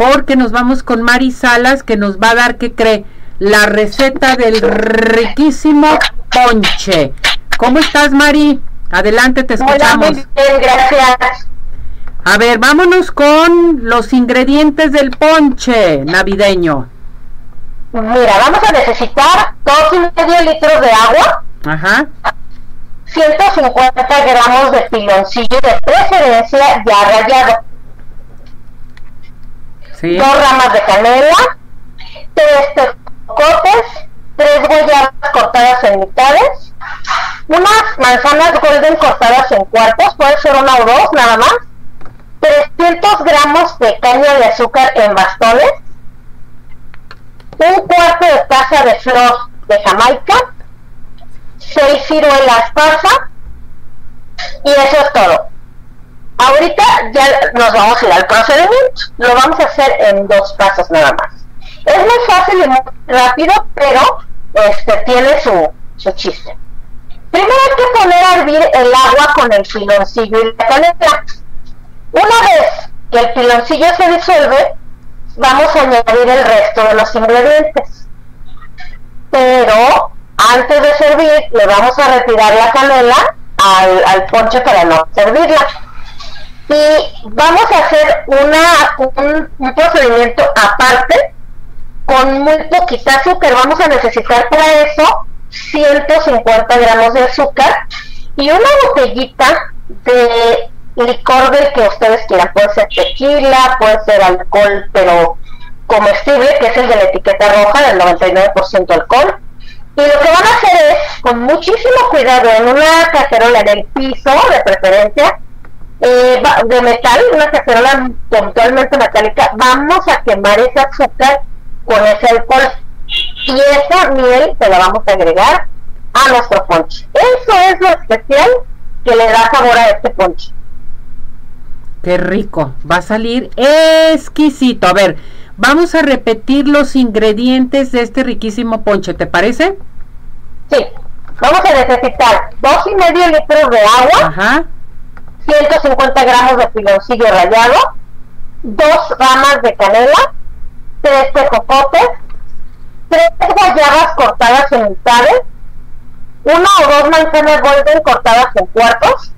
porque nos vamos con Mari Salas que nos va a dar, ¿qué cree? La receta del riquísimo ponche. ¿Cómo estás, Mari? Adelante, te escuchamos. Hola, muy bien, gracias. A ver, vámonos con los ingredientes del ponche navideño. Mira, vamos a necesitar dos y medio litros de agua. Ajá. 150 gramos de piloncillo de preferencia ya rallado. Dos ramas de canela, tres tejocotes, tres guayabas cortadas en mitades, unas manzanas golden cortadas en cuartos, puede ser una o dos nada más, 300 gramos de caña de azúcar en bastones, un cuarto de taza de flor de Jamaica, seis ciruelas pasa y eso es todo. Ahorita ya nos vamos a ir al procedimiento. Lo vamos a hacer en dos pasos nada más. Es muy fácil y muy rápido, pero este tiene su, su chiste. Primero hay que poner a hervir el agua con el piloncillo y la canela. Una vez que el piloncillo se disuelve, vamos a añadir el resto de los ingredientes. Pero antes de servir, le vamos a retirar la canela al, al ponche para no servirla. Y vamos a hacer una, un, procedimiento aparte con muy poquita azúcar. Vamos a necesitar para eso 150 gramos de azúcar y una botellita de licor del que ustedes quieran. Puede ser tequila, puede ser alcohol, pero comestible, que es el de la etiqueta roja, del 99% alcohol. Y lo que van a hacer es, con muchísimo cuidado, en una cacerola en el piso, de preferencia, eh, de metal, una cacerola totalmente metálica, vamos a quemar ese azúcar con ese alcohol. Y esa miel se la vamos a agregar a nuestro ponche. Eso es lo especial que le da sabor a este ponche. Qué rico, va a salir exquisito. A ver, vamos a repetir los ingredientes de este riquísimo ponche, ¿te parece? Sí, vamos a necesitar dos y medio litros de agua, Ajá, 150 gramos de piloncillo rallado, dos ramas de canela, tres tejocotes, tres guayabas cortadas en mitades, una o dos manzanas golden cortadas en cuartos,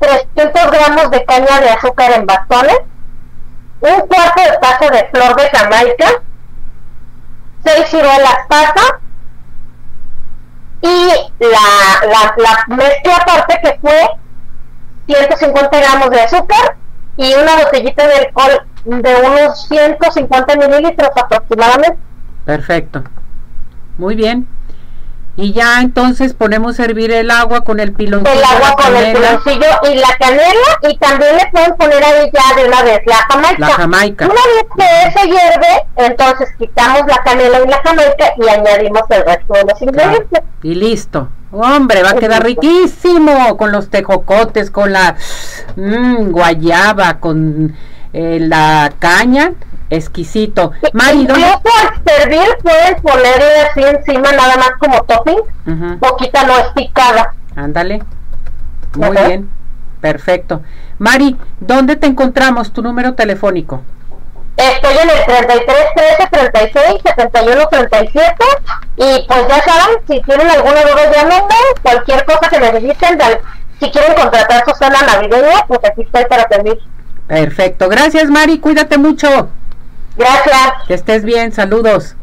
300 gramos de caña de azúcar en bastones, un cuarto de taza de flor de Jamaica, seis ciruelas pasa y la, la, la mezcla aparte que fue 150 gramos de azúcar y una botellita de alcohol de unos 150 mililitros aproximadamente. perfecto. Muy bien. Y ya entonces ponemos a hervir el agua con el piloncillo. El agua con el piloncillo y la canela y también le pueden poner ahí ya de una vez la jamaica. La jamaica. Una vez que se hierve, entonces quitamos la canela y la jamaica y añadimos el resto de los ingredientes. Y listo. Hombre, va a quedar riquísimo con los tejocotes, con la mm, guayaba, con eh, la caña. Exquisito. Mari, al servir pueden ponerle así encima nada más como topping, poquita no es picada. Ándale. Muy bien. Perfecto. Mari, ¿dónde te encontramos? Tu número telefónico. Estoy en el 33 13 36 71 37 y pues ya saben, si tienen alguna duda llámenme, cualquier cosa que necesiten, si quieren contratar su cena navideña, pues aquí estoy para servir. Perfecto. Gracias, Mari. Cuídate mucho. Gracias. Que estés bien. Saludos.